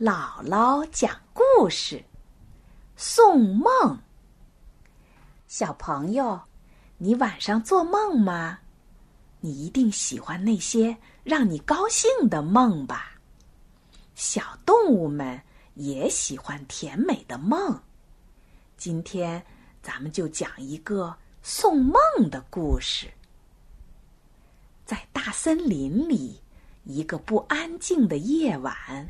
姥姥讲故事，送梦。小朋友，你晚上做梦吗？你一定喜欢那些让你高兴的梦吧？小动物们也喜欢甜美的梦。今天，咱们就讲一个送梦的故事。在大森林里，一个不安静的夜晚。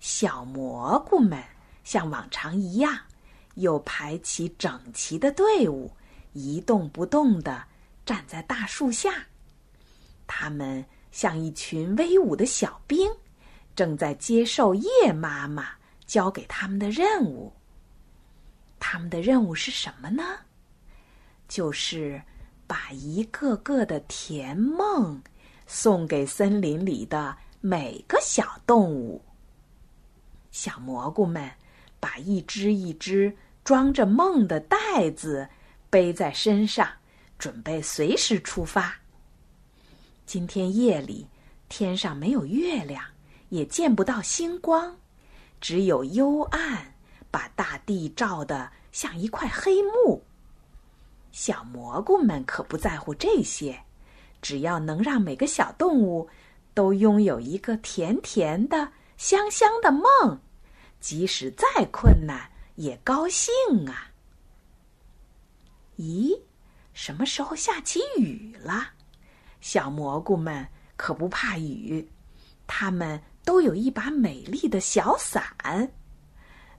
小蘑菇们像往常一样，又排起整齐的队伍，一动不动地站在大树下。它们像一群威武的小兵，正在接受夜妈妈交给他们的任务。他们的任务是什么呢？就是把一个个的甜梦送给森林里的每个小动物。小蘑菇们把一只一只装着梦的袋子背在身上，准备随时出发。今天夜里，天上没有月亮，也见不到星光，只有幽暗把大地照得像一块黑幕。小蘑菇们可不在乎这些，只要能让每个小动物都拥有一个甜甜的。香香的梦，即使再困难也高兴啊！咦，什么时候下起雨了？小蘑菇们可不怕雨，它们都有一把美丽的小伞。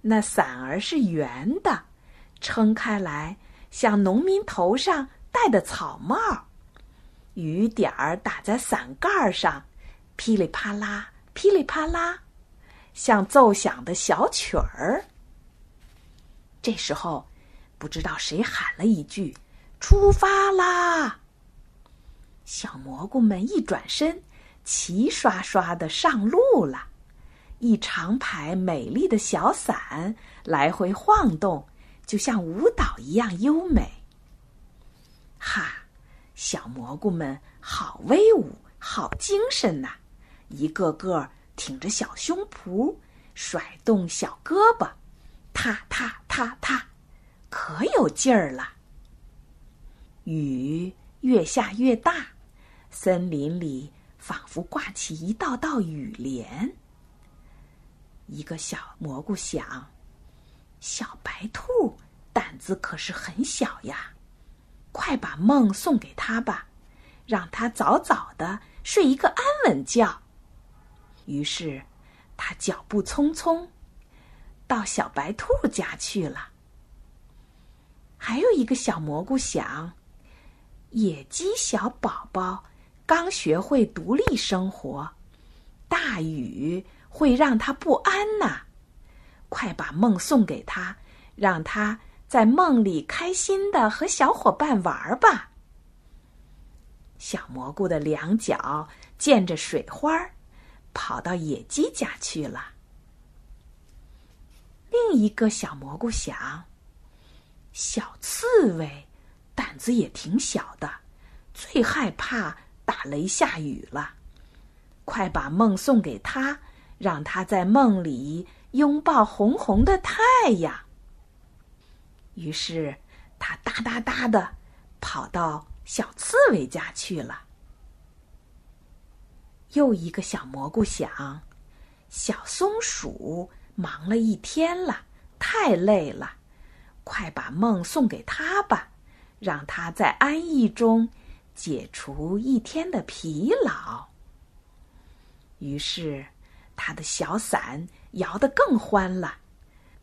那伞儿是圆的，撑开来像农民头上戴的草帽，雨点儿打在伞盖上，噼里啪啦，噼里啪啦。像奏响的小曲儿。这时候，不知道谁喊了一句：“出发啦！”小蘑菇们一转身，齐刷刷的上路了。一长排美丽的小伞来回晃动，就像舞蹈一样优美。哈，小蘑菇们好威武，好精神呐！一个个。挺着小胸脯，甩动小胳膊，踏踏踏踏，可有劲儿了。雨越下越大，森林里仿佛挂起一道道雨帘。一个小蘑菇想：“小白兔胆子可是很小呀，快把梦送给他吧，让他早早的睡一个安稳觉。”于是，他脚步匆匆，到小白兔家去了。还有一个小蘑菇想：野鸡小宝宝刚学会独立生活，大雨会让他不安呐。快把梦送给他，让他在梦里开心的和小伙伴玩吧。小蘑菇的两脚溅着水花儿。跑到野鸡家去了。另一个小蘑菇想：小刺猬胆子也挺小的，最害怕打雷下雨了。快把梦送给他，让他在梦里拥抱红红的太阳。于是，他哒哒哒的跑到小刺猬家去了。又一个小蘑菇想：小松鼠忙了一天了，太累了，快把梦送给他吧，让他在安逸中解除一天的疲劳。于是，他的小伞摇得更欢了，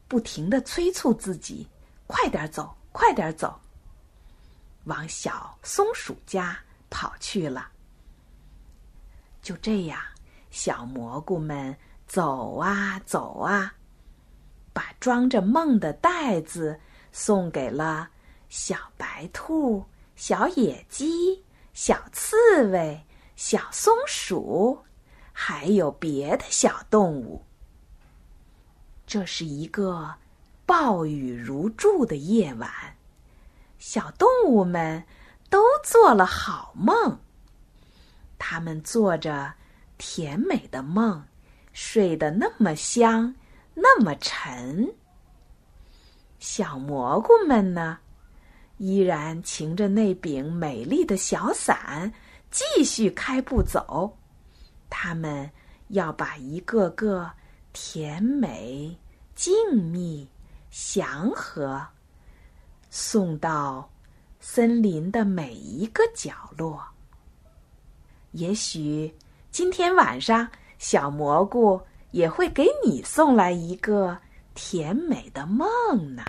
不停的催促自己：快点走，快点走，往小松鼠家跑去了。就这样，小蘑菇们走啊走啊，把装着梦的袋子送给了小白兔、小野鸡、小刺猬、小松鼠，还有别的小动物。这是一个暴雨如注的夜晚，小动物们都做了好梦。他们做着甜美的梦，睡得那么香，那么沉。小蘑菇们呢，依然擎着那柄美丽的小伞，继续开步走。他们要把一个个甜美、静谧、祥和送到森林的每一个角落。也许今天晚上，小蘑菇也会给你送来一个甜美的梦呢。